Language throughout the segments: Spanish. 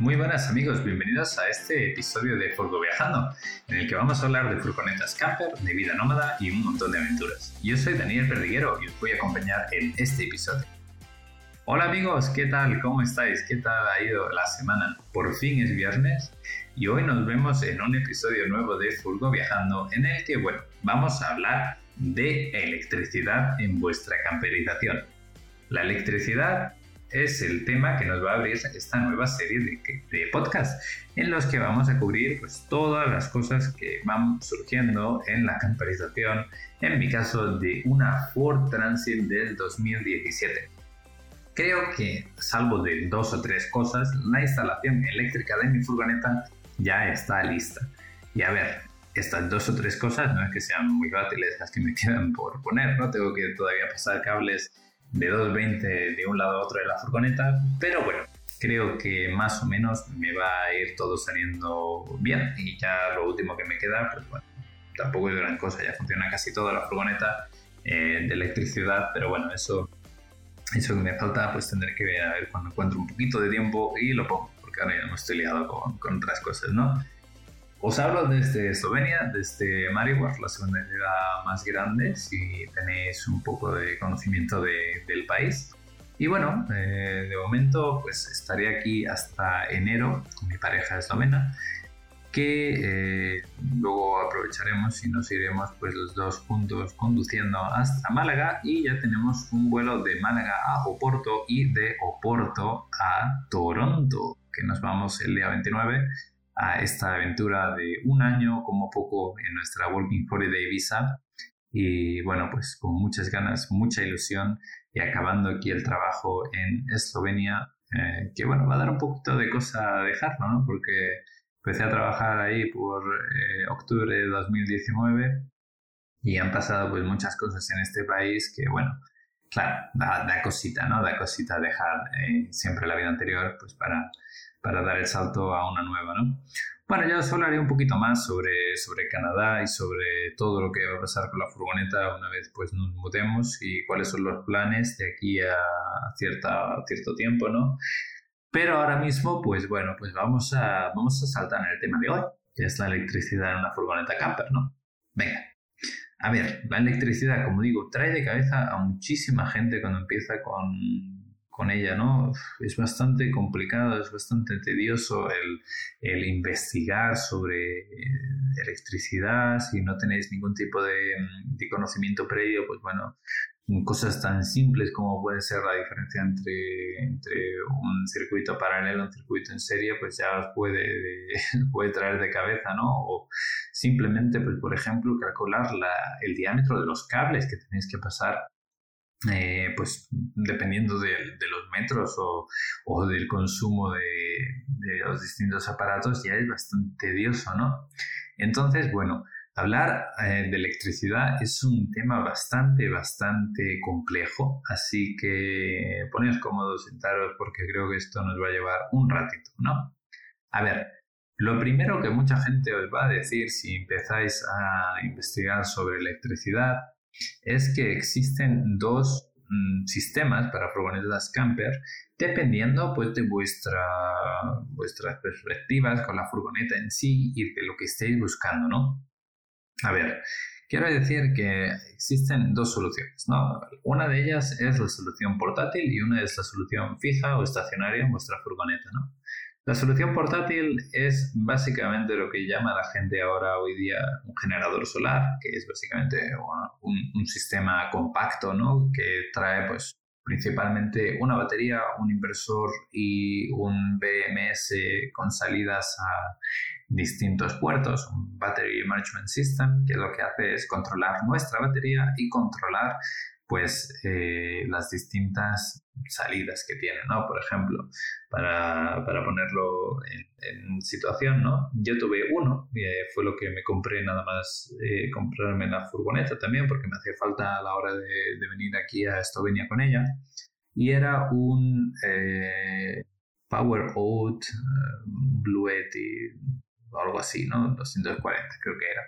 Muy buenas amigos, bienvenidos a este episodio de Furgo Viajando, en el que vamos a hablar de furgonetas camper, de vida nómada y un montón de aventuras. Yo soy Daniel Perdiguero y os voy a acompañar en este episodio. Hola amigos, ¿qué tal? ¿Cómo estáis? ¿Qué tal ha ido la semana? Por fin es viernes y hoy nos vemos en un episodio nuevo de Furgo Viajando en el que, bueno, vamos a hablar de electricidad en vuestra camperización. La electricidad es el tema que nos va a abrir esta nueva serie de, de podcasts en los que vamos a cubrir pues, todas las cosas que van surgiendo en la camperización, en mi caso de una Ford Transit del 2017. Creo que, salvo de dos o tres cosas, la instalación eléctrica de mi furgoneta ya está lista. Y a ver, estas dos o tres cosas no es que sean muy fáciles las que me quedan por poner, ¿no? Tengo que todavía pasar cables de 220 de un lado a otro de la furgoneta, pero bueno, creo que más o menos me va a ir todo saliendo bien y ya lo último que me queda, pues bueno, tampoco es gran cosa, ya funciona casi toda la furgoneta eh, de electricidad, pero bueno, eso, eso que me falta, pues tendré que ver a ver cuando encuentro un poquito de tiempo y lo pongo, porque ahora ya no estoy liado con, con otras cosas, ¿no? Os hablo desde Eslovenia, desde Maribor, la segunda ciudad más grande, si tenéis un poco de conocimiento del país. Y bueno, eh, de momento pues estaré aquí hasta enero con mi pareja eslovena, que eh, luego aprovecharemos y nos iremos pues los dos juntos conduciendo hasta Málaga y ya tenemos un vuelo de Málaga a Oporto y de Oporto a Toronto, que nos vamos el día 29 a esta aventura de un año como poco en nuestra Working Holiday Visa y bueno, pues con muchas ganas, mucha ilusión y acabando aquí el trabajo en Eslovenia, eh, que bueno, va a dar un poquito de cosa dejarlo, ¿no? Porque empecé a trabajar ahí por eh, octubre de 2019 y han pasado pues muchas cosas en este país que bueno, claro, da, cosita, ¿no? Da cosita dejar eh, siempre la vida anterior pues para para dar el salto a una nueva, ¿no? Bueno, ya os hablaré un poquito más sobre, sobre Canadá y sobre todo lo que va a pasar con la furgoneta una vez pues nos mudemos y cuáles son los planes de aquí a cierta, cierto tiempo, ¿no? Pero ahora mismo, pues bueno, pues vamos a, vamos a saltar en el tema de hoy, que es la electricidad en una furgoneta camper, ¿no? Venga. A ver, la electricidad, como digo, trae de cabeza a muchísima gente cuando empieza con con ella, ¿no? Es bastante complicado, es bastante tedioso el, investigar sobre eh, electricidad, si no tenéis ningún tipo de, de, conocimiento previo, pues bueno, cosas tan simples como puede ser la diferencia entre, un circuito paralelo un circuito en serie, pues ya os puede, puede traer de cabeza, ¿no? O simplemente, pues por ejemplo, calcular la, el diámetro de los cables que tenéis que pasar eh, pues dependiendo de, los metros o, del consumo de, los distintos aparatos ya es bastante tedioso, ¿no? Entonces, bueno, hablar eh, de electricidad es un tema bastante, bastante complejo, así que poneos cómodos, sentaros, porque creo que esto nos va a llevar un ratito, ¿no? A ver, lo primero que mucha gente os va a decir si empezáis a investigar sobre electricidad es que existen dos mm, sistemas para furgonetas camper dependiendo pues de vuestra, vuestras perspectivas con la furgoneta en sí y de lo que estéis buscando, ¿no? A ver, quiero decir que existen dos soluciones, ¿no? Una de ellas es la solución portátil y una es la solución fija o estacionaria en vuestra furgoneta, ¿no? La solución portátil es básicamente lo que llama la gente ahora hoy día un generador solar, que es básicamente un, sistema compacto, ¿no? Que trae pues principalmente una batería, un inversor y un BMS con salidas a distintos puertos, un Battery Management System, que lo que hace es controlar nuestra batería y controlar pues eh, las distintas salidas que tiene, ¿no? Por ejemplo, para, ponerlo en, situación, ¿no? Yo tuve uno, eh, fue lo que me compré nada más eh, comprarme la furgoneta también, porque me hacía falta a la hora de, venir aquí a Eslovenia con ella, y era un Power Out Blue o algo así, ¿no? 240 creo que era.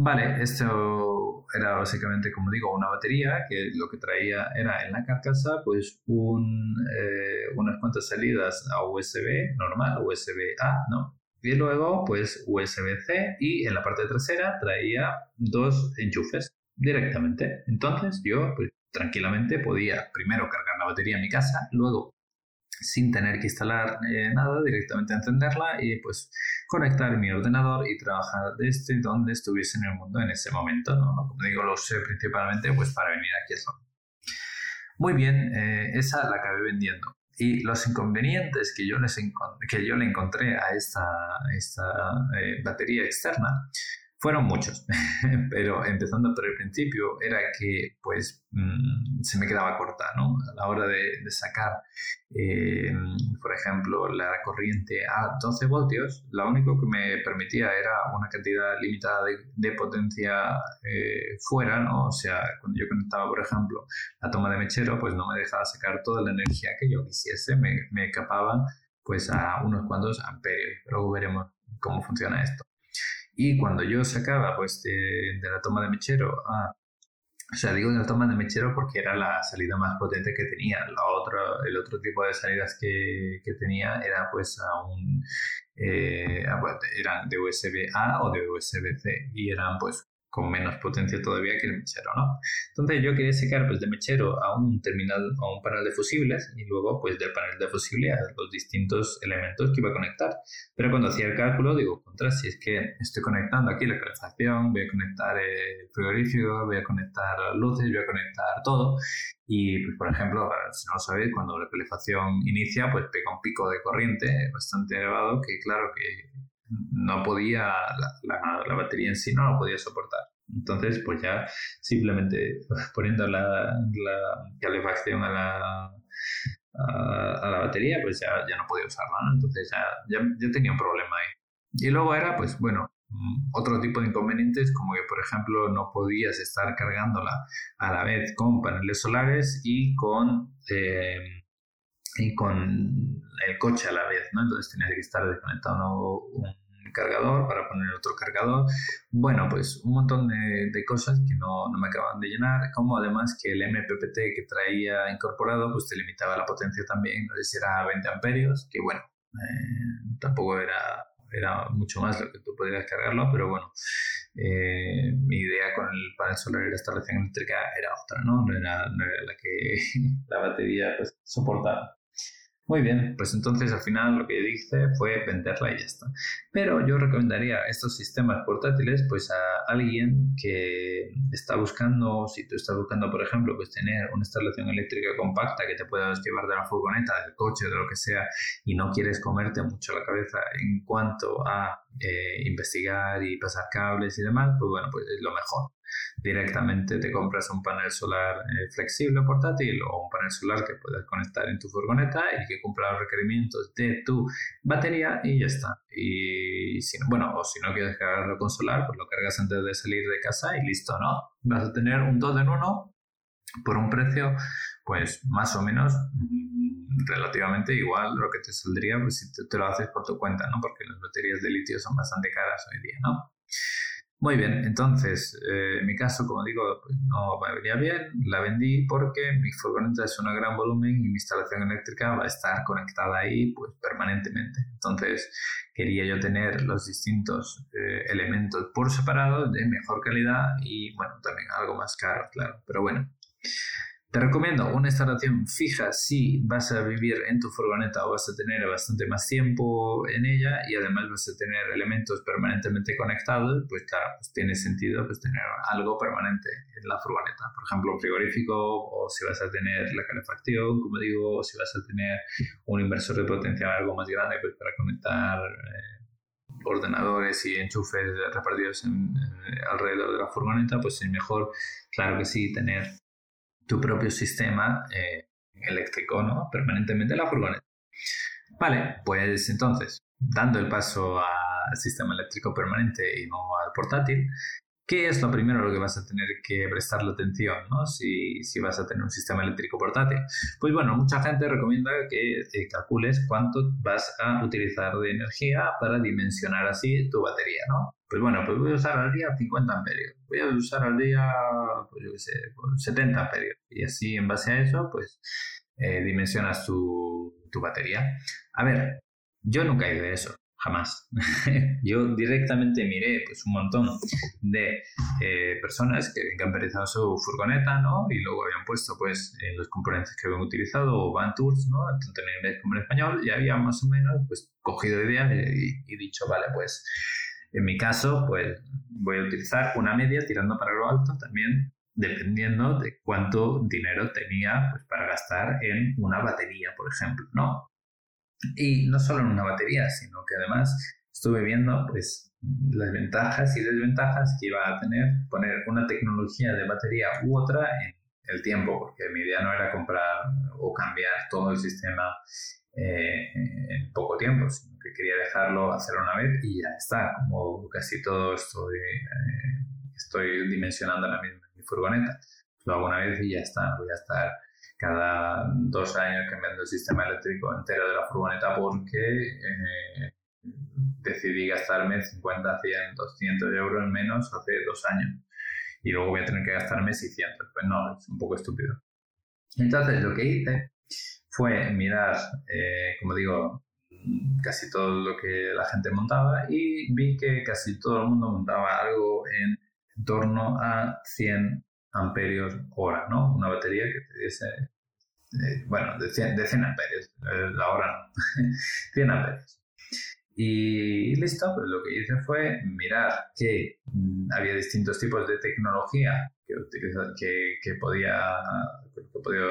Vale, esto era básicamente, como digo, una batería que lo que traía era en la carcasa pues un, eh, una unas cuantas salidas a USB normal, USB-A, ¿no? Y luego, pues USB-C y en la parte trasera traía dos enchufes directamente. Entonces yo, pues tranquilamente podía primero cargar la batería en mi casa, luego sin tener que instalar eh, nada, directamente encenderla y pues conectar mi ordenador y trabajar desde donde estuviese en el mundo en ese momento. ¿no? Como digo, lo usé principalmente pues para venir aquí a Muy bien, eh, esa la acabé vendiendo. Y los inconvenientes que yo, les que yo le encontré a esta, esta eh, batería externa fueron muchos, pero empezando por el principio era que pues mm, se me quedaba corta, ¿no? A la hora de, sacar, eh, por ejemplo, la corriente a 12 voltios, lo único que me permitía era una cantidad limitada de, potencia eh, fuera, ¿no? O sea, cuando yo conectaba, por ejemplo, la toma de mechero, pues no me dejaba sacar toda la energía que yo quisiese, me, me escapaban pues a unos cuantos amperios. Luego veremos cómo funciona esto. Y cuando yo sacaba pues de, la toma de mechero a... O sea, digo de la toma de mechero porque era la salida más potente que tenía. La otra, el otro tipo de salidas que, tenía era pues a un... Eh, eran de USB A o de USB C y eran pues con menos potencia todavía que el mechero, ¿no? Entonces yo quería sacar pues de mechero a un terminal, a un panel de fusibles y luego pues del panel de fusibles a los distintos elementos que iba a conectar. Pero cuando hacía el cálculo digo, contra, si es que estoy conectando aquí la calefacción, voy a conectar el frigorífico, voy a conectar las luces, voy a conectar todo y pues por ejemplo, si no lo sabéis, cuando la calefacción inicia pues pega un pico de corriente bastante elevado que claro que no podía, la, batería en sí no lo podía soportar. Entonces, pues ya simplemente poniendo la, calefacción a la, a, la batería, pues ya, ya no podía usarla, Entonces ya, ya, tenía un problema ahí. Y luego era, pues bueno, mm, otro tipo de inconvenientes, como que, por ejemplo, no podías estar cargándola a la vez con paneles solares y con, eh, y con el coche a la vez, ¿no? Entonces tenías que estar desconectando un cargador para poner otro cargador. Bueno, pues un montón de, cosas que no, me acaban de llenar, como además que el MPPT que traía incorporado pues te limitaba la potencia también, no sé si era 20 amperios, que bueno, eh, tampoco era, era mucho más lo que tú podrías cargarlo, pero bueno, eh, mi idea con el panel solar y la instalación eléctrica era otra, ¿no? No era, no era la que la batería pues, soportaba. Muy bien, pues entonces al final lo que hice fue venderla y ya está. Pero yo recomendaría estos sistemas portátiles pues a alguien que está buscando, si tú estás buscando por ejemplo pues tener una instalación eléctrica compacta que te puedas llevar de la furgoneta, del coche, de lo que sea y no quieres comerte mucho la cabeza en cuanto a eh, investigar y pasar cables y demás, pues bueno, pues es lo mejor directamente te compras un panel solar eh, flexible portátil o un panel solar que puedas conectar en tu furgoneta y que cumpla los requerimientos de tu batería y ya está. Y si, bueno, o si no quieres cargarlo con solar, pues lo cargas antes de salir de casa y listo, ¿no? Vas a tener un 2 en 1 por un precio pues más o menos mm, relativamente igual lo que te saldría pues si te, te, lo haces por tu cuenta, ¿no? Porque las baterías de litio son bastante caras hoy día, ¿no? Muy bien, entonces, eh, en mi caso, como digo, pues no me venía bien, la vendí porque mi furgoneta es un gran volumen y mi instalación eléctrica va a estar conectada ahí pues permanentemente. Entonces, quería yo tener los distintos eh, elementos por separado de mejor calidad y, bueno, también algo más caro, claro. Pero bueno, te recomiendo una instalación fija si vas a vivir en tu furgoneta o vas a tener bastante más tiempo en ella y además vas a tener elementos permanentemente conectados, pues claro, pues tiene sentido pues tener algo permanente en la furgoneta. Por ejemplo, un frigorífico o si vas a tener la calefacción, como digo, o si vas a tener un inversor de potencia algo más grande pues para conectar eh, ordenadores y enchufes repartidos alrededor de la furgoneta, pues es mejor, claro que sí, tener tu propio sistema eh, eléctrico, ¿no? Permanentemente en la furgoneta. Vale, pues entonces, dando el paso al sistema eléctrico permanente y no al portátil, ¿Qué es lo primero a lo que vas a tener que prestarle atención ¿no? si, si, vas a tener un sistema eléctrico portátil? Pues bueno, mucha gente recomienda que eh, calcules cuánto vas a utilizar de energía para dimensionar así tu batería, ¿no? Pues bueno, pues voy a usar al día 50 amperios, voy a usar al día, pues yo qué sé, 70 pues amperios. Y así en base a eso, pues eh, dimensionas tu, tu batería. A ver, yo nunca he ido de eso jamás. Yo directamente miré pues, un montón de eh, personas que habían camperizado su furgoneta, ¿no? Y luego habían puesto, pues, los componentes que habían utilizado, o Van Tours, ¿no? Tanto en inglés como en español, y había más o menos, pues, cogido ideas y, y dicho, vale, pues, en mi caso, pues, voy a utilizar una media tirando para lo alto también dependiendo de cuánto dinero tenía pues, para gastar en una batería, por ejemplo, ¿no? Y no solo en una batería, sino que además estuve viendo pues las ventajas y desventajas que iba a tener poner una tecnología de batería u otra en el tiempo, porque mi idea no era comprar o cambiar todo el sistema eh, en poco tiempo, sino que quería dejarlo hacer una vez y ya está, como casi todo estoy, eh, estoy dimensionando ahora mismo en mi furgoneta. Lo hago una vez y ya está, voy a estar cada dos años cambiando el sistema eléctrico entero de la furgoneta porque eh, decidí gastarme 50, 100, 200 euros menos hace dos años y luego voy a tener que gastarme 600. Pues no, es un poco estúpido. Entonces lo que hice fue mirar, eh, como digo, casi todo lo que la gente montaba y vi que casi todo el mundo montaba algo en torno a 100 amperios hora, ¿no? Una batería que te diese, eh, bueno, de 100, de 100 amperios, eh, la hora no, 100 amperios. Y listo, pues lo que hice fue mirar que mm, había distintos tipos de tecnología que, que, que, podía, que podía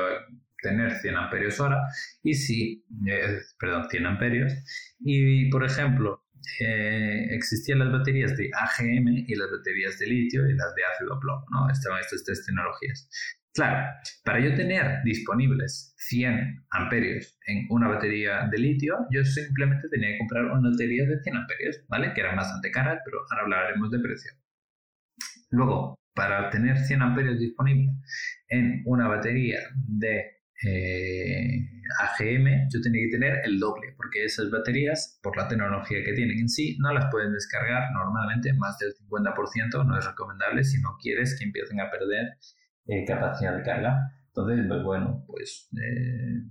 tener 100 amperios hora y si, eh, perdón, 100 amperios. Y por ejemplo, eh, existían las baterías de AGM y las baterías de litio y las de ácido plomo, ¿no? Estaban estas tres tecnologías. Claro, para yo tener disponibles 100 amperios en una batería de litio, yo simplemente tenía que comprar una batería de 100 amperios, ¿vale? Que eran bastante caras, pero ahora hablaremos de precio. Luego, para tener 100 amperios disponibles en una batería de eh, AGM, yo tenía que tener el doble, porque esas baterías, por la tecnología que tienen en sí, no las pueden descargar normalmente más del 50%, no es recomendable si no quieres que empiecen a perder eh, capacidad de carga. Entonces, pues bueno, pues eh,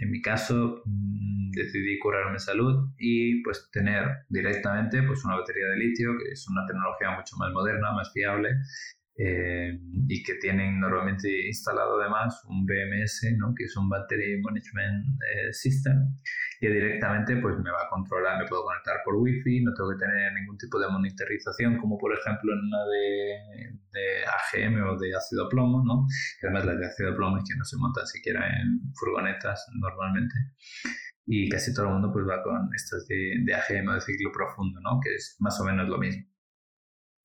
en mi caso mm, decidí curarme salud y pues tener directamente pues una batería de litio, que es una tecnología mucho más moderna, más fiable eh, y que tienen normalmente instalado además un BMS, ¿no? que es un Battery Management eh, System, que directamente pues, me va a controlar, me puedo conectar por Wi-Fi, no tengo que tener ningún tipo de monitorización, como por ejemplo en una de, de AGM o de ácido plomo, ¿no? que además las de ácido plomo es que no se montan siquiera en furgonetas normalmente y casi todo el mundo pues va con estas de, de AGM o de ciclo profundo, ¿no? que es más o menos lo mismo.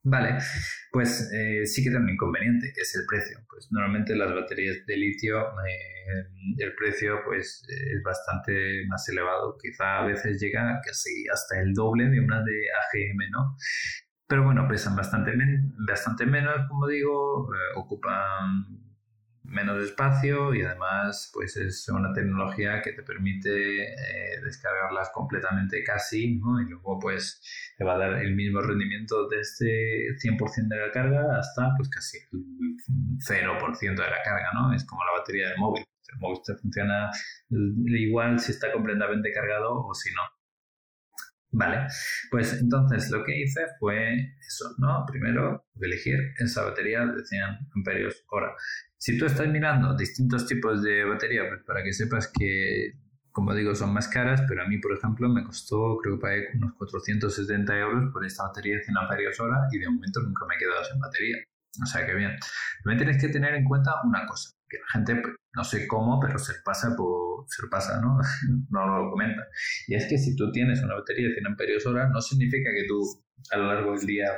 Vale, pues eh, sí que tiene un inconveniente, que es el precio. Pues normalmente las baterías de litio, eh, el precio pues es bastante más elevado. Quizá a veces llega casi hasta el doble de una de AGM, ¿no? Pero bueno, pesan bastante, bastante menos, como digo, eh, ocupan menos espacio y además pues es una tecnología que te permite eh, descargarlas completamente casi ¿no? y luego pues te va a dar el mismo rendimiento desde 100% de la carga hasta pues casi el 0% de la carga ¿no? es como la batería del móvil el móvil te funciona igual si está completamente cargado o si no Vale, pues entonces lo que hice fue eso, ¿no? Primero elegir esa batería de 100 amperios hora. Si tú estás mirando distintos tipos de batería, pues para que sepas que, como digo, son más caras, pero a mí, por ejemplo, me costó, creo que pagué unos 470 euros por esta batería de 100 amperios hora y de momento nunca me he quedado sin batería. O sea que bien. También tienes que tener en cuenta una cosa, que la gente, pues, no sé cómo, pero se pasa por, se pasa, ¿no? no lo comenta. Y es que si tú tienes una batería de 100 amperios hora, no significa que tú a lo largo del día,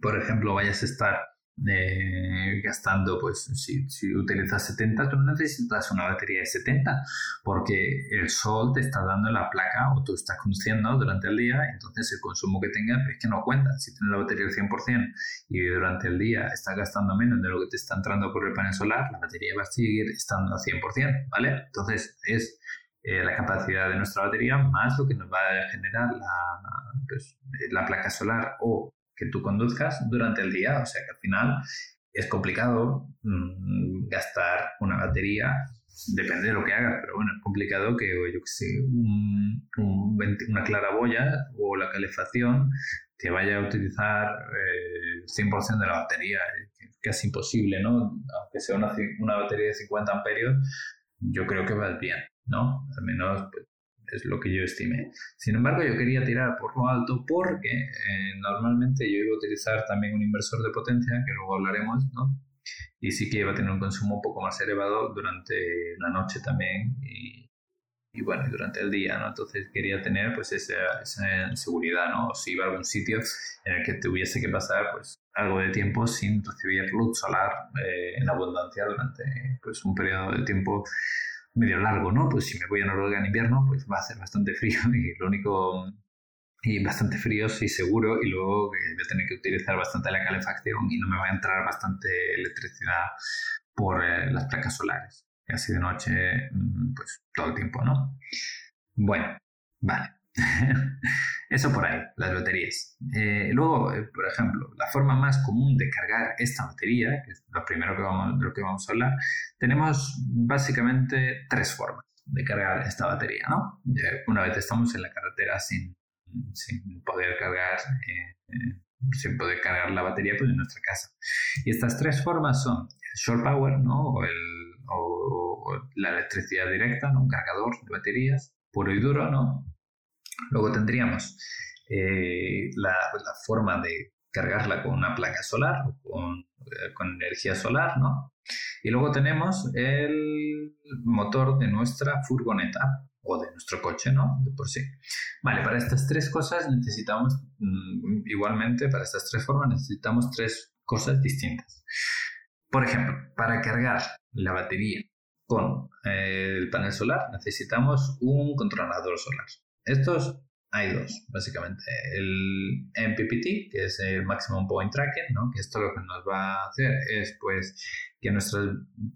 por ejemplo, vayas a estar eh, gastando, pues si, utilizas 70, tú no necesitas una batería de 70 porque el sol te está dando la placa o tú estás conduciendo durante el día, entonces el consumo que tengas es que no cuenta. Si tienes la batería al 100% y durante el día estás gastando menos de lo que te está entrando por el panel solar, la batería va a seguir estando al 100%, ¿vale? Entonces es eh, la capacidad de nuestra batería más lo que nos va a generar la, pues, la placa solar o que tú conduzcas durante el día. O sea que al final es complicado mm, gastar una batería depende de lo que hagas, pero bueno, es complicado que, yo que sé, una claraboya o la calefacción te vaya a utilizar eh, el 100% de la batería, casi imposible, ¿no? Aunque sea una, una, batería de 50 amperios, yo creo que va bien, ¿no? Al menos pues, es lo que yo estimé. Sin embargo, yo quería tirar por lo alto porque eh, normalmente yo iba a utilizar también un inversor de potencia, que luego hablaremos, ¿no? y sí que iba a tener un consumo un poco más elevado durante la noche también y, bueno, durante el día, ¿no? Entonces quería tener pues esa, esa, seguridad, ¿no? Si iba a algún sitio en el que tuviese que pasar pues algo de tiempo sin recibir luz solar eh, en abundancia durante pues un periodo de tiempo medio largo, ¿no? Pues si me voy a Noruega en invierno, pues va a ser bastante frío y lo único y bastante frío, sí, seguro, y luego voy a tener que utilizar bastante la calefacción y no me va a entrar bastante electricidad por eh, las placas solares. Y así de noche, mm, pues todo el tiempo, ¿no? Bueno, vale. Eso por ahí, las baterías. Eh, luego, eh, por ejemplo, la forma más común de cargar esta batería, que es lo primero que vamos, de lo que vamos a hablar, tenemos básicamente tres formas de cargar esta batería, ¿no? Una vez estamos en la carretera sin, sin poder cargar, eh, eh, sin poder cargar la batería pues, en nuestra casa. Y estas tres formas son el short power, ¿no? O, el, o, la electricidad directa, ¿no? Un cargador de baterías puro y duro, ¿no? Luego tendríamos eh, la, la, forma de cargarla con una placa solar o con, con energía solar, ¿no? Y luego tenemos el motor de nuestra furgoneta, o de nuestro coche, ¿no? De por sí. Vale, para estas tres cosas necesitamos, mm, igualmente, para estas tres formas necesitamos tres cosas distintas. Por ejemplo, para cargar la batería con eh, el panel solar necesitamos un controlador solar. Estos hay dos, básicamente. El MPPT, que es el Maximum Point Tracking, ¿no? que esto lo que nos va a hacer es pues, que nuestra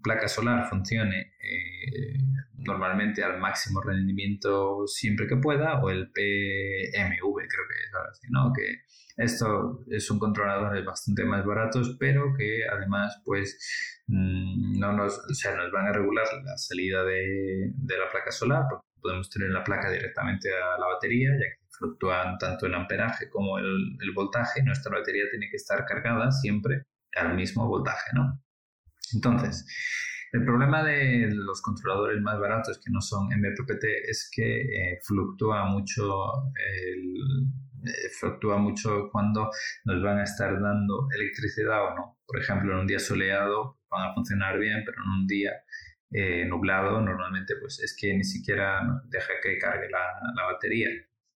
placa solar funcione eh, normalmente al máximo rendimiento siempre que pueda, o el PMV, creo que es ahora así, ¿no? que esto es un controlador bastante más baratos, pero que además pues mm, no nos, o sea, nos van a regular la salida de la placa solar, podemos tener la placa directamente a la batería, ya que fluctúan tanto el amperaje como el, el voltaje. Nuestra batería tiene que estar cargada siempre al mismo voltaje, ¿no? Entonces, el problema de los controladores más baratos que no son MPPT es que eh, fluctúa mucho eh, fluctúa mucho cuando nos van a estar dando electricidad o no. Por ejemplo, en un día soleado van a funcionar bien, pero en un día eh, nublado, normalmente pues es que ni siquiera deja que cargue la, batería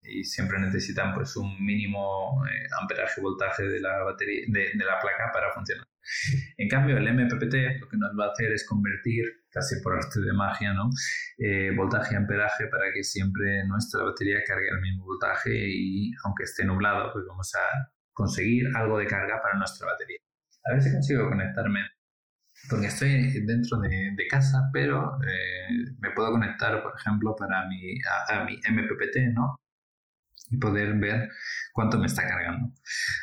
y siempre necesitan pues un mínimo eh, amperaje voltaje de la batería de, la placa para funcionar. En cambio el MPPT lo que nos va a hacer es convertir casi por arte de magia, ¿no? Eh, voltaje amperaje para que siempre nuestra batería cargue el mismo voltaje y aunque esté nublado pues vamos a conseguir algo de carga para nuestra batería. A ver si consigo conectarme porque estoy dentro de, casa, pero eh, me puedo conectar, por ejemplo, para mi, a, mi MPPT, ¿no? Y poder ver cuánto me está cargando.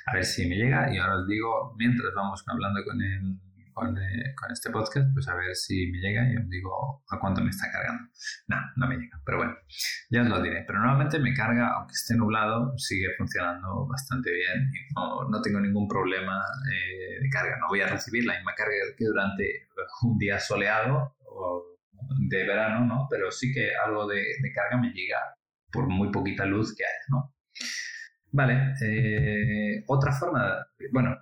A ver si me llega y ahora os digo, mientras vamos hablando con el, eh, con, este podcast, pues a ver si me llega y os digo a cuánto me está cargando. No, no me llega, pero bueno, ya os lo diré. Pero normalmente me carga, aunque esté nublado, sigue funcionando bastante bien y no, no tengo ningún problema eh, de carga. No voy a recibir la misma carga que durante un día soleado o de verano, ¿no? Pero sí que algo de, de carga me llega por muy poquita luz que haya, ¿no? Vale, eh, otra forma, bueno,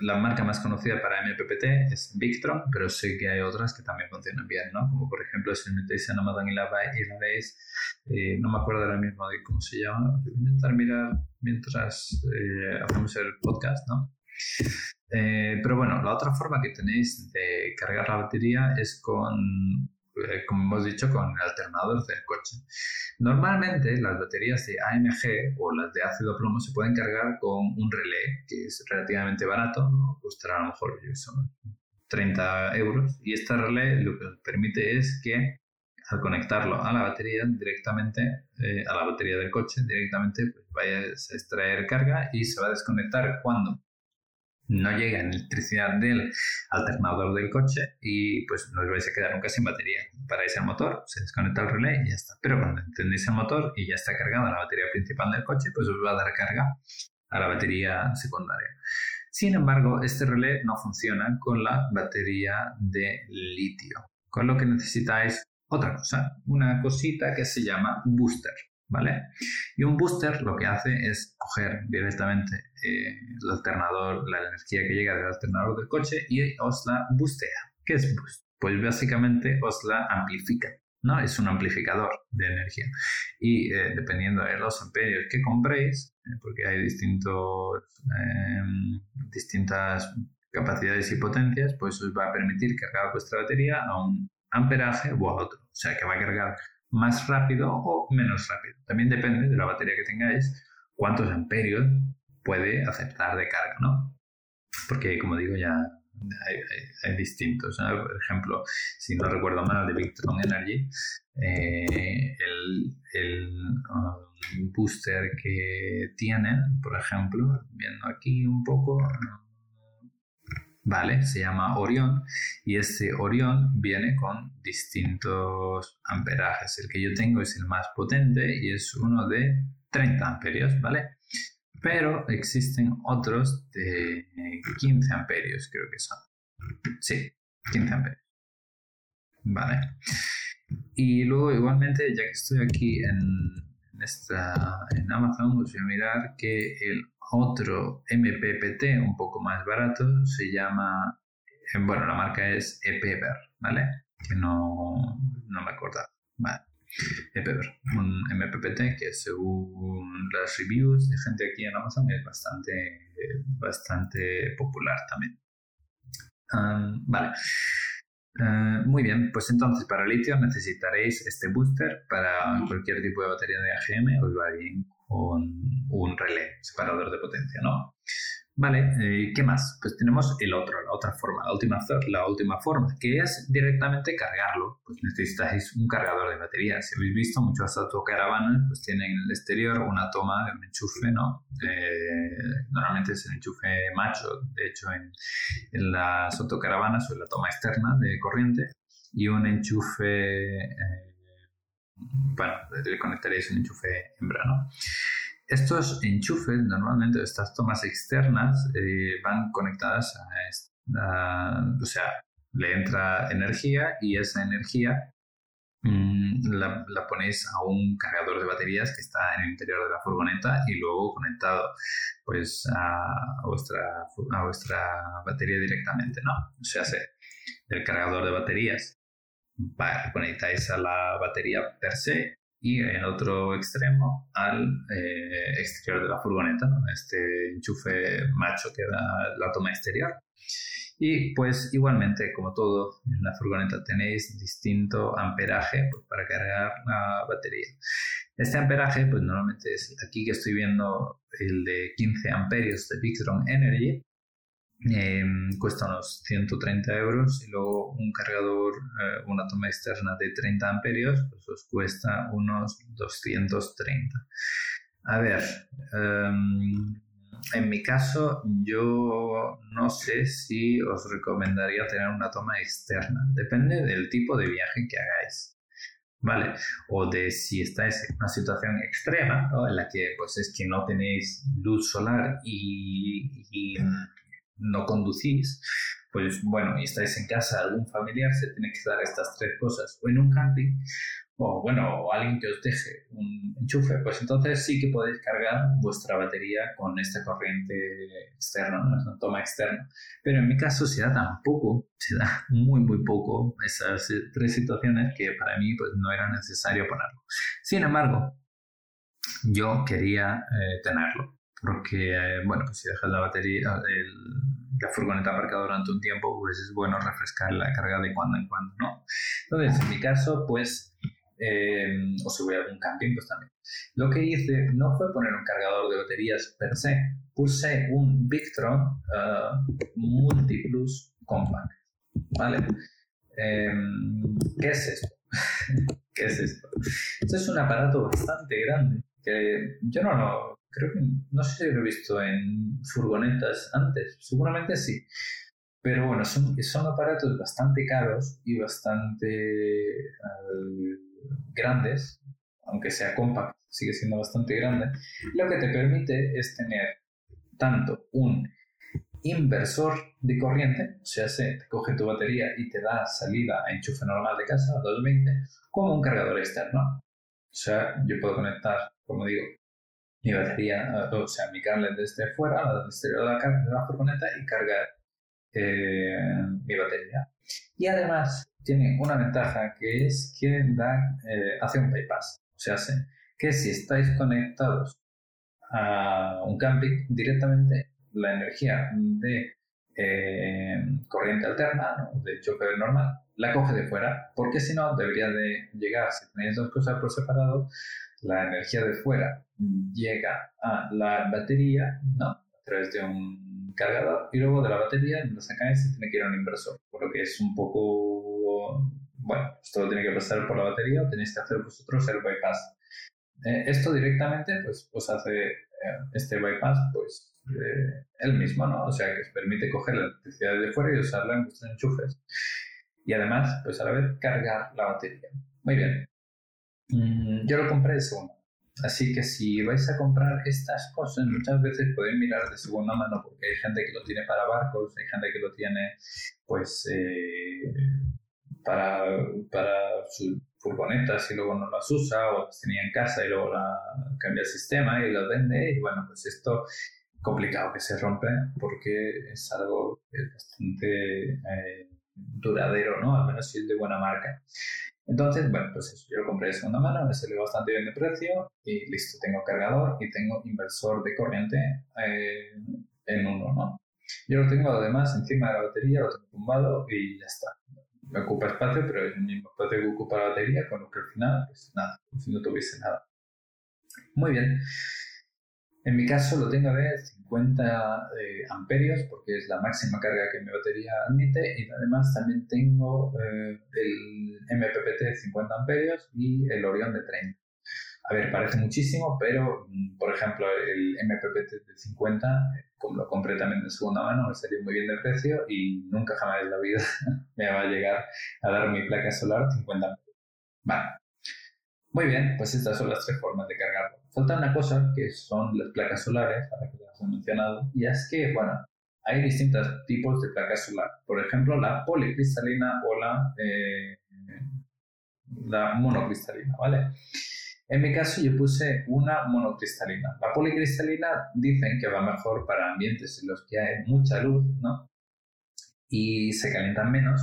la marca más conocida para MPPT es Victron, pero sé que hay otras que también funcionan bien, ¿no? Como por ejemplo, si metéis en Amazon y la, veis, eh, no me acuerdo ahora mismo de cómo se llama, voy a intentar mirar mientras eh, hacemos el podcast, ¿no? Eh, pero bueno, la otra forma que tenéis de cargar la batería es con eh, como hemos dicho, con el alternador del coche. Normalmente las baterías de AMG o las de ácido plomo se pueden cargar con un relé que es relativamente barato, ¿no? costará a lo mejor son 30 euros y este relé lo que permite es que al conectarlo a la batería directamente, eh, a la batería del coche directamente, pues vayas a extraer carga y se va a desconectar cuando no llega electricidad del alternador del coche y pues no os vais a quedar nunca sin batería. Paráis el motor, se desconecta el relé y ya está. Pero cuando encendéis el motor y ya está cargada la batería principal del coche, pues os va a dar carga a la batería secundaria. Sin embargo, este relé no funciona con la batería de litio, con lo que necesitáis otra cosa, una cosita que se llama booster. ¿Vale? Y un booster lo que hace es coger directamente eh, el alternador, la energía que llega del alternador del coche y os la boostea. ¿Qué es boost? Pues básicamente os la amplifica, ¿no? Es un amplificador de energía. Y eh, dependiendo de los amperios que compréis, eh, porque hay distintos, em, distintas capacidades y potencias, pues os va a permitir cargar vuestra batería a un amperaje o a otro. O sea, que va a cargar más rápido o menos rápido. También depende de la batería que tengáis, cuántos amperios puede aceptar de carga, ¿no? Porque, como digo, ya hay, distintos. Por ejemplo, si no recuerdo mal, de Victron Energy, eh, el, um, booster que tiene, por ejemplo, viendo aquí un poco, ¿vale? Se llama Orión y este Orión viene con distintos amperajes. El que yo tengo es el más potente y es uno de 30 amperios, ¿vale? Pero existen otros de 15 amperios, creo que son. Sí, 15 amperios. Vale. Y luego igualmente, ya que estoy aquí en, esta, en Amazon, os voy a mirar que el otro MPPT un poco más barato se llama, eh, bueno, la marca es EPEVER, ¿vale? Que no, no me acuerdo. Vale. EPEVER, un MPPT que según las reviews de gente aquí en Amazon es bastante, bastante popular también. vale. Eh, muy bien, pues entonces para litio necesitaréis este booster para cualquier tipo de batería de AGM, os va bien un relé separador de potencia, ¿no? Vale, eh, ¿qué más? Pues tenemos el otro, la otra forma, la última, la última forma, que es directamente cargarlo. Pues necesitáis un cargador de batería. Si habéis visto, muchas autocaravanas pues tienen en el exterior una toma de un enchufe, ¿no? normalmente es el enchufe macho, de hecho en, en, las autocaravanas o la toma externa de corriente, y un enchufe... Eh, bueno, le conectaréis un enchufe hembra, ¿no? Estos enchufes, normalmente estas tomas externas, eh, van conectadas a, esta, o sea, le entra energía y esa energía mm, la, ponéis a un cargador de baterías que está en el interior de la furgoneta y luego conectado pues a, vuestra, a vuestra batería directamente, ¿no? O sea, el cargador de baterías conectáis a la batería per se y en otro extremo al eh, exterior de la furgoneta, este enchufe macho que da la toma exterior. Y pues igualmente, como todo, en la furgoneta tenéis distinto amperaje pues, para cargar la batería. Este amperaje, pues normalmente es aquí que estoy viendo el de 15 amperios de Victron Energy, Em, cuesta unos 130 euros y luego un cargador, eh, una toma externa de 30 amperios, pues os cuesta unos 230. A ver, em, en mi caso yo no sé si os recomendaría tener una toma externa, depende del tipo de viaje que hagáis. ¿Vale? O de si estáis en una situación extrema, en la que pues es que no tenéis luz solar y no conducís, pues bueno, y estáis en casa algún familiar, se tiene que dar estas tres cosas, o en un camping, o bueno, o alguien que os deje un enchufe, pues entonces sí que podéis cargar vuestra batería con esta corriente externa, una toma externa. Pero en mi caso se da tan poco, se da muy, muy poco esas tres situaciones que para mí pues no era necesario ponerlo. Sin embargo, yo quería eh, tenerlo porque, eh, bueno, pues si dejas la batería, la furgoneta aparcada durante un tiempo, pues es bueno refrescar la carga de cuando en cuando, ¿no? Entonces, en mi caso, pues, eh, o si voy a algún camping, pues también. Lo que hice no fue poner un cargador de baterías per se, puse un Victron uh, Multiplus Compact, ¿vale? Em, ¿Qué es esto? ¿Qué es esto? Esto es un aparato bastante grande que yo no lo creo que no sé si lo he visto en furgonetas antes, seguramente sí. Pero bueno, son, aparatos bastante caros y bastante eh, grandes, aunque sea compact, sigue siendo bastante grande. Lo que te permite es tener tanto un inversor de corriente, o sea, se te coge tu batería y te da salida a enchufe normal de casa, 220, como un cargador externo. O sea, yo puedo conectar, como digo, mi batería, o sea, mi cable desde fuera, al exterior de la, de la furgoneta y cargar eh, mi batería. Y además tiene una ventaja que es que da, eh, hace un bypass. O sea, que si estáis conectados a un camping directamente la energía de eh, corriente alterna, de choque normal, la coge de fuera, porque si no, debería de llegar, si tenéis dos cosas por separado, la energía de fuera llega a la batería, ¿no? A través de un cargador, y luego de la batería, la sacáis y tiene que ir a un inversor, por lo que es un poco, bueno, esto tiene que pasar por la batería o tenéis que hacer vosotros el bypass. Eh, esto directamente, pues, os hace eh, este bypass, pues, eh, él mismo, ¿no? O sea, que os permite coger la electricidad de fuera y usarla en vuestros enchufes. Y además, pues a la vez cargar la batería. Muy bien. Mm, yo lo compré de segunda. Así que si vais a comprar estas cosas, muchas veces podéis mirar de segunda mano porque hay gente que lo tiene para barcos, hay gente que lo tiene pues eh, para, para sus furgonetas y luego no las usa o las tenía en casa y luego cambia el sistema y las vende y bueno, pues esto complicado que se rompe porque es algo bastante eh, duradero, ¿no? Al menos si es de buena marca. Entonces, bueno, pues eso, yo lo compré de segunda mano, me salió bastante bien de precio y listo, tengo cargador y tengo inversor de corriente eh, en uno, ¿no? Yo lo tengo además encima de la batería, lo tengo tumbado y ya está. Me ocupa espacio, pero es el mismo espacio que ocupa la batería, con lo que al final, pues nada, si no tuviese nada. Muy bien. En mi caso lo tengo de 50 eh, amperios porque es la máxima carga que mi batería admite y además también tengo eh, el MPPT de 50 amperios y el Orion de 30. A ver, parece muchísimo, pero mm, por ejemplo el MPPT de 50, como lo compré también de segunda mano, me salió muy bien de precio y nunca jamás en la vida me va a llegar a dar mi placa solar 50 amperios. Vale. Muy bien, pues estas son las tres formas de cargarlo. Falta una cosa que son las placas solares, ahora que las mencionado, y es que, bueno, hay distintos tipos de placas solar. Por ejemplo, la policristalina o la, eh, la monocristalina, ¿vale? En mi caso yo puse una monocristalina. La policristalina dicen que va mejor para ambientes en los que hay mucha luz, ¿no? Y se calientan menos.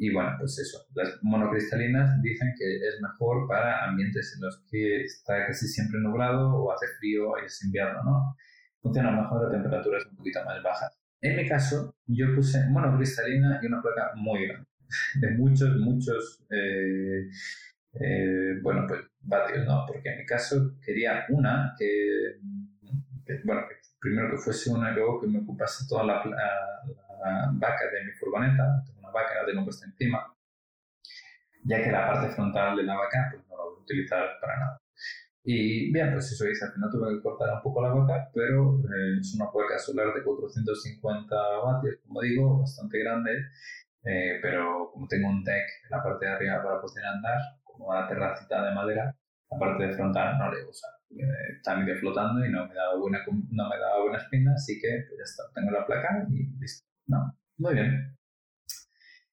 Y bueno, pues eso, las monocristalinas dicen que es mejor para ambientes en los que está casi siempre nublado o hace frío y es invierno, ¿no? Funciona mejor a temperaturas un poquito más bajas. En mi caso, yo puse monocristalina y una placa muy grande, de muchos, muchos, eh, eh, bueno, pues vatios, ¿no? Porque en mi caso quería una que, bueno, primero que fuese una luego que me ocupase toda la, la vaca de mi furgoneta, vaca la tengo puesta encima, ya que la parte frontal de la vaca pues, no la voy a utilizar para nada. Y bien, pues eso hice, al final tuve que cortar un poco la vaca, pero eh, es una placa solar de 450 vatios, como digo, bastante grande, eh, pero como tengo un deck en la parte de arriba para poder andar, como una terracita de madera, la parte de frontal no le usar. Eh, está medio flotando y no me daba buena, no me daba buena espina, así que pues ya está, tengo la placa y listo. No, muy bien.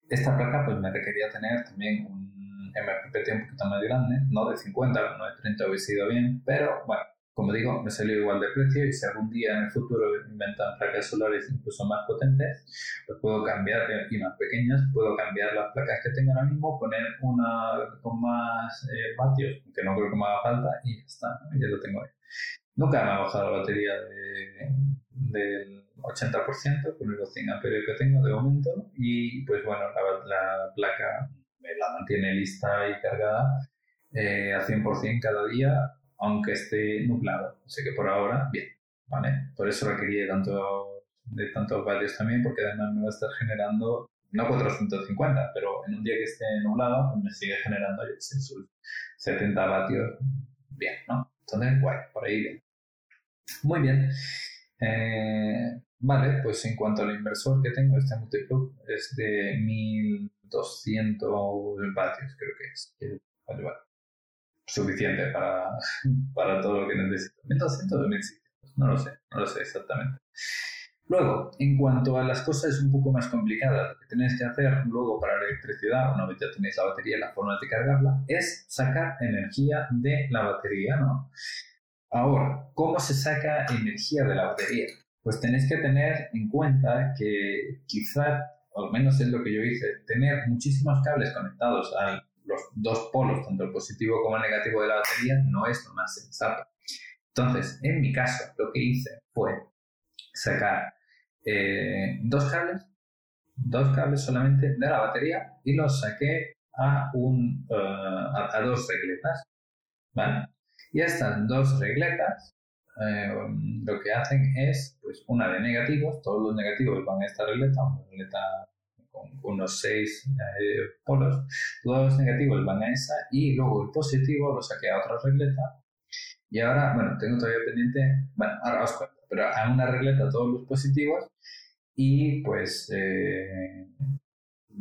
Esta placa pues me requería tener también un MPPT un poquito más grande, no de 50, no de 30 hubiese ido bien, pero bueno, como digo, me salió igual de precio y si algún día en el futuro inventan placas solares incluso más potentes, pues puedo cambiar y más pequeñas, puedo cambiar las placas que tengo ahora mismo, poner una con más eh, vatios, que no creo que me haga falta, y ya está, ya lo tengo ahí. Nunca me ha bajado la batería del 80% con los 100 amperios que tengo de momento y pues bueno, la, placa me la mantiene lista y cargada eh, al 100% cada día, aunque esté nublado. Así que por ahora, bien, ¿vale? Por eso requería tanto, de tantos vatios también, porque además me va a estar generando, no 450, pero en un día que esté nublado, pues me sigue generando, yo sé, sus 70 vatios, bien, ¿no? Entonces, guay, por ahí bien. Muy bien. Eh, vale, pues en cuanto al inversor que tengo, este multiplug es de 1200 vatios, creo que es. Vale, vale. Suficiente para, para todo lo que necesito. 1200 o 1600, no lo sé, no lo sé exactamente. Luego, en cuanto a las cosas un poco más complicadas, lo que tenéis que hacer luego para la electricidad, una vez ya tenéis la batería y la forma de cargarla, es sacar energía de la batería, ¿no? Ahora, ¿cómo se saca energía de la batería? Pues tenéis que tener en cuenta que quizá, al menos es lo que yo hice, tener muchísimos cables conectados a los dos polos, tanto el positivo como el negativo de la batería, no es lo más sensato. Entonces, en mi caso, lo que hice fue sacar eh, dos cables, dos cables solamente de la batería y los saqué a, un, uh, a, dos regletas. ¿vale? Y estas dos regletas eh, lo que hacen es pues, una de negativos, todos los negativos van a esta regleta, una regleta con unos seis eh, polos, todos los negativos van a esa y luego el positivo lo saqué a otra regleta. Y ahora, bueno, tengo todavía pendiente, bueno, ahora os cuento pero a una regleta todos los positivos y pues eh,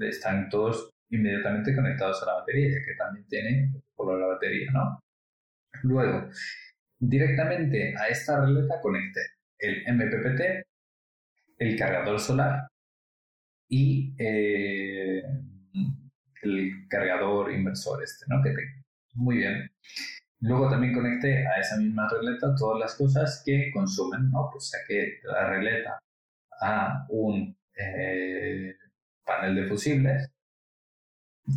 están todos inmediatamente conectados a la batería, que también tiene por la batería, ¿no? Luego, directamente a esta regleta conecté el MPPT, el cargador solar y eh, el cargador inversor este, ¿no? Que tengo. Muy bien. Luego también conecté a esa misma regleta todas las cosas que consumen, ¿no? Pues saqué la regleta a un eh, panel de fusibles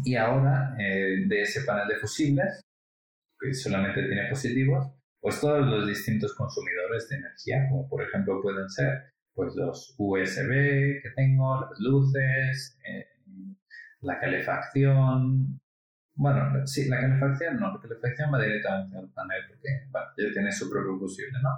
y ahora eh, de ese panel de fusibles, que solamente tiene positivos, pues todos los distintos consumidores de energía, como por ejemplo pueden ser pues los USB que tengo, las luces, eh, la calefacción, bueno, sí, la calefacción no, la calefacción va directamente al panel porque ya tiene su propio fusible, ¿no?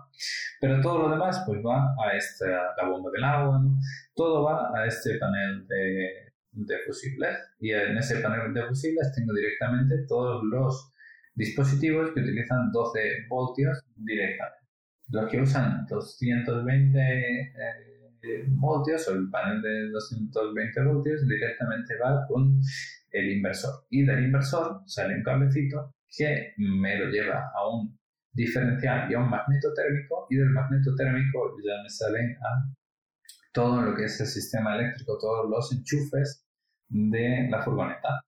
Pero todo lo demás pues va a esta, la bomba del agua, ¿no? Todo va a este panel de, de fusibles y en ese panel de fusibles tengo directamente todos los dispositivos que utilizan 12 voltios directamente. Los que usan 220 eh, voltios o el panel de 220 voltios directamente va con el inversor. Y del inversor sale un cablecito que me lo lleva a un diferencial y a un magneto térmico y del magneto térmico ya me salen a todo lo que es el sistema eléctrico, todos los enchufes de la furgoneta.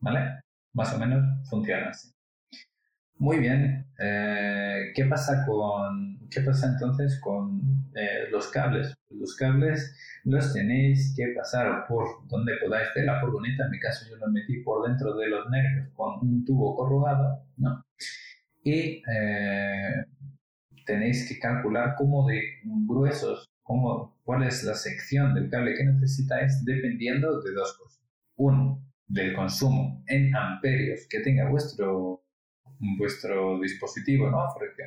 ¿Vale? Más o menos funciona así. Muy bien. Eh, ¿Qué pasa con qué pasa entonces con eh, los cables? Los cables los tenéis que pasar por donde podáis ver la furgoneta. En mi caso yo lo metí por dentro de los nervios con un tubo corrugado, ¿no? Y eh, tenéis que calcular cómo de gruesos, cómo, cuál es la sección del cable que necesitáis dependiendo de dos cosas. Uno, del consumo en amperios que tenga vuestro vuestro dispositivo, ¿no?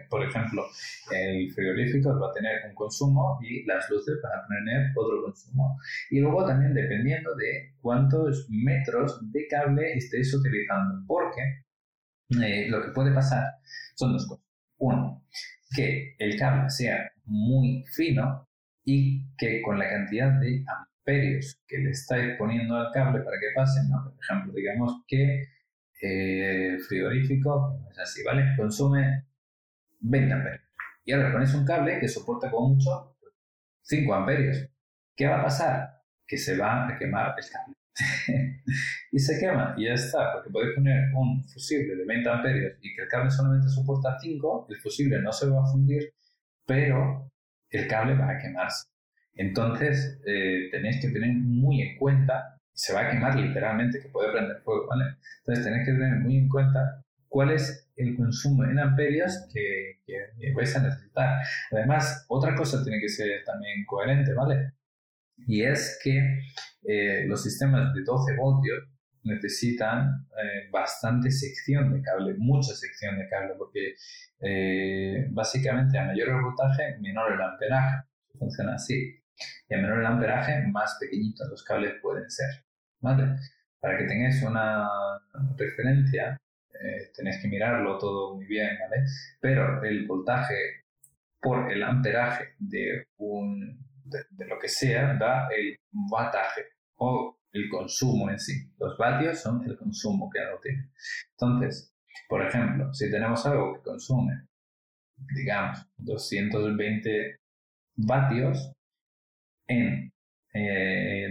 Por ejemplo, el frigorífico va a tener un consumo y las luces van a tener otro consumo. Y luego también dependiendo de cuántos metros de cable estéis utilizando, porque eh, lo que puede pasar son dos cosas. Uno, que el cable sea muy fino y que con la cantidad de amperios que le estáis poniendo al cable para que pase, ¿no? por ejemplo, digamos que eh, frigorífico, es así, ¿vale? Consume 20 amperios. Y ahora pones un cable que soporta como mucho 5 amperios. ¿Qué va a pasar? Que se va a quemar el cable. y se quema y ya está, porque podéis poner un fusible de 20 amperios y que el cable solamente soporta 5, el fusible no se va a fundir, pero el cable va a quemarse. Entonces eh, tenéis que tener muy en cuenta se va a quemar literalmente, que puede prender fuego. Entonces tenéis que tener muy en cuenta cuál es el consumo en amperios que, que, vais a necesitar. Además, otra cosa tiene que ser también coherente, ¿vale? Y es que eh, los sistemas de 12 voltios necesitan eh, bastante sección de cable, mucha sección de cable, porque eh, básicamente a mayor el voltaje, menor el amperaje. Funciona así. Y a menor el amperaje, más pequeñitos los cables pueden ser. ¿Vale? Para que tengáis una referencia, eh, tenéis que mirarlo todo muy bien, ¿vale? Pero el voltaje por el amperaje de, un, de, lo que sea, da el wattaje o el consumo en sí. Los vatios son el consumo que algo tiene. Entonces, por ejemplo, si tenemos algo que consume, digamos, 220 vatios, en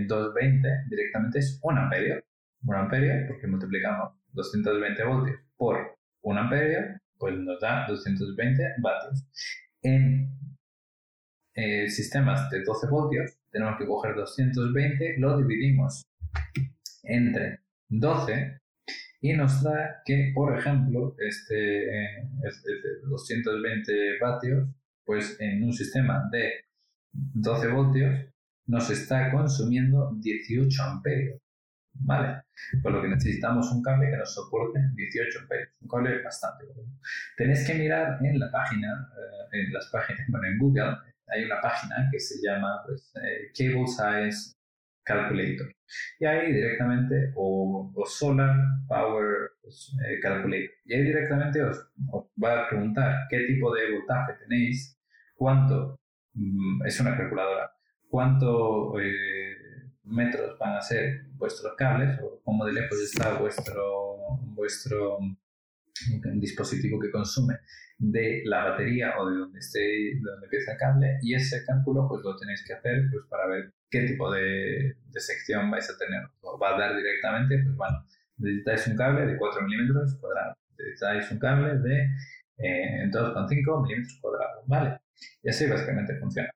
220 eh, directamente es un amperio. Un amperio, porque multiplicamos 220 voltios por un amperio, pues nos da 220 vatios. En eh, sistemas de 12 voltios, tenemos que coger 220, lo dividimos entre 12 y nos da que, por ejemplo, este, este 220 vatios, pues en un sistema de 12 voltios nos está consumiendo 18 amperios. ¿Vale? Por lo que necesitamos un cable que nos soporte 18 amperios. Un cable bastante bueno. Tenéis que mirar en la página, eh, en las páginas, bueno, en Google hay una página que se llama pues, eh, Cable Size Calculator. Y ahí directamente, o, Solar Power pues, eh, Calculator. Y ahí directamente os, os, va a preguntar qué tipo de voltaje tenéis, cuánto, mm, es una calculadora, cuánto metros van a ser vuestros cables o cómo de lejos está vuestro, vuestro dispositivo que consume de la batería o de donde esté, de donde empieza el cable y ese cálculo pues lo tenéis que hacer pues para ver qué tipo de, de sección vais a tener. o va a dar directamente, pues bueno, necesitáis un cable de 4 milímetros cuadrados, necesitáis un cable de eh, 2,5 milímetros cuadrados, ¿vale? Y así básicamente funciona.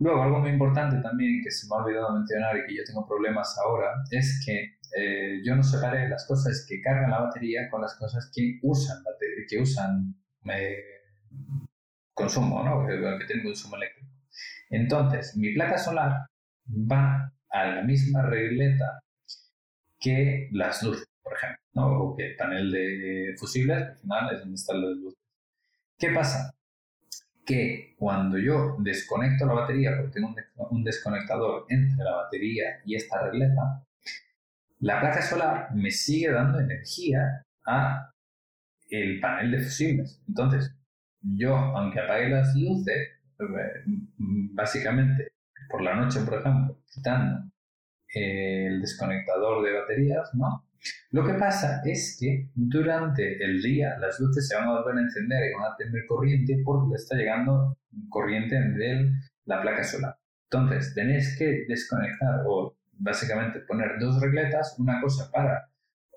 Luego, algo muy importante también que se me ha olvidado mencionar y que yo tengo problemas ahora es que eh, yo no separé las cosas que cargan la batería con las cosas que usan, que usan eh, consumo, ¿no? que tienen consumo eléctrico. Entonces, mi placa solar va a la misma regleta que las luces, por ejemplo, ¿no? o que el panel de fusibles, al final es donde están las luces. ¿Qué pasa? Que cuando yo desconecto la batería, porque tengo un desconectador entre la batería y esta regleta, la placa solar me sigue dando energía a el panel de fusibles. Entonces, yo, aunque apague las luces, básicamente por la noche, por ejemplo, quitando el desconectador de baterías, ¿no? Lo que pasa es que durante el día las luces se van a volver a encender y van a tener corriente porque le está llegando corriente de la placa solar. Entonces, tenéis que desconectar o básicamente poner dos regletas, una cosa para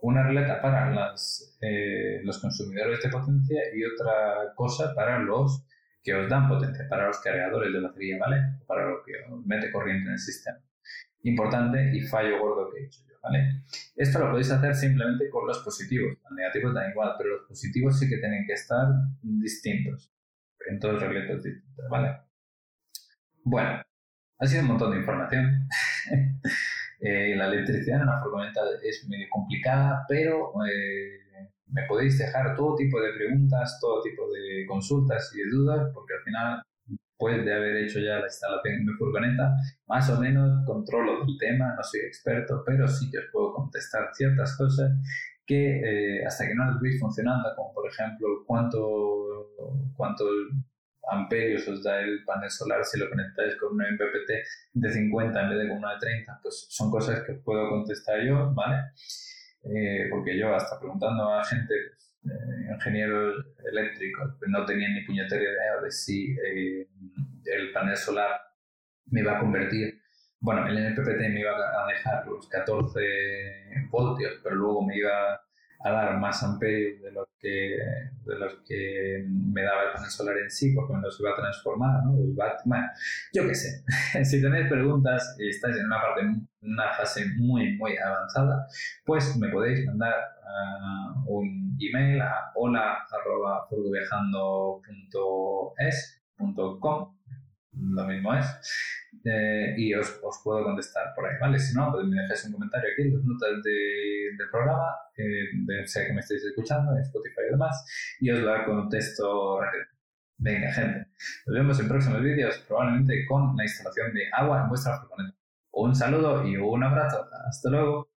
una regleta para las, eh, los consumidores de potencia y otra cosa para los que os dan potencia, para los cargadores de batería, ¿vale? Para lo que os mete corriente en el sistema. Importante y fallo gordo que he hecho yo. Esto lo podéis hacer simplemente con los positivos, los negativos dan igual, pero los positivos sí que tienen que estar distintos, en todos los regletos distintos, ¿vale? Bueno, ha sido un montón de información. Eh, la electricidad en una furgoneta es medio complicada, pero eh, me podéis dejar todo tipo de preguntas, todo tipo de consultas y de dudas, porque al final después de haber hecho ya la instalación en mi furgoneta, más o menos controlo el tema, no soy experto, pero sí que os puedo contestar ciertas cosas que eh, hasta que no las veis funcionando, como por ejemplo cuánto, cuántos amperios os da el panel solar si lo conectáis con una MPPT de 50 en vez de con una de 30, pues son cosas que puedo contestar yo, ¿vale? Eh, porque yo hasta preguntando a gente eh, ingenieros eléctricos, no tenían ni puñetera idea de si eh, el panel solar me iba a convertir, bueno, el NPPT me iba a dejar los 14 voltios, pero luego me iba a dar más amperios de los que, de los que me daba el panel solar en sí, porque me los iba a transformar, ¿no? Bueno, yo qué sé. si tenéis preguntas y estáis en una parte, una fase muy, muy avanzada, pues me podéis mandar uh, un email a hola.furgoviajando.es.com lo mismo es, eh, y os, puedo contestar por ahí, ¿vale? Si no, pues me dejáis un comentario aquí en las notas de, del programa, de, sea que me estéis escuchando, en Spotify y demás, y os lo contesto rápido. Venga, gente, nos vemos en próximos vídeos, probablemente con la instalación de agua en vuestra furgoneta. Un saludo y un abrazo. Hasta luego.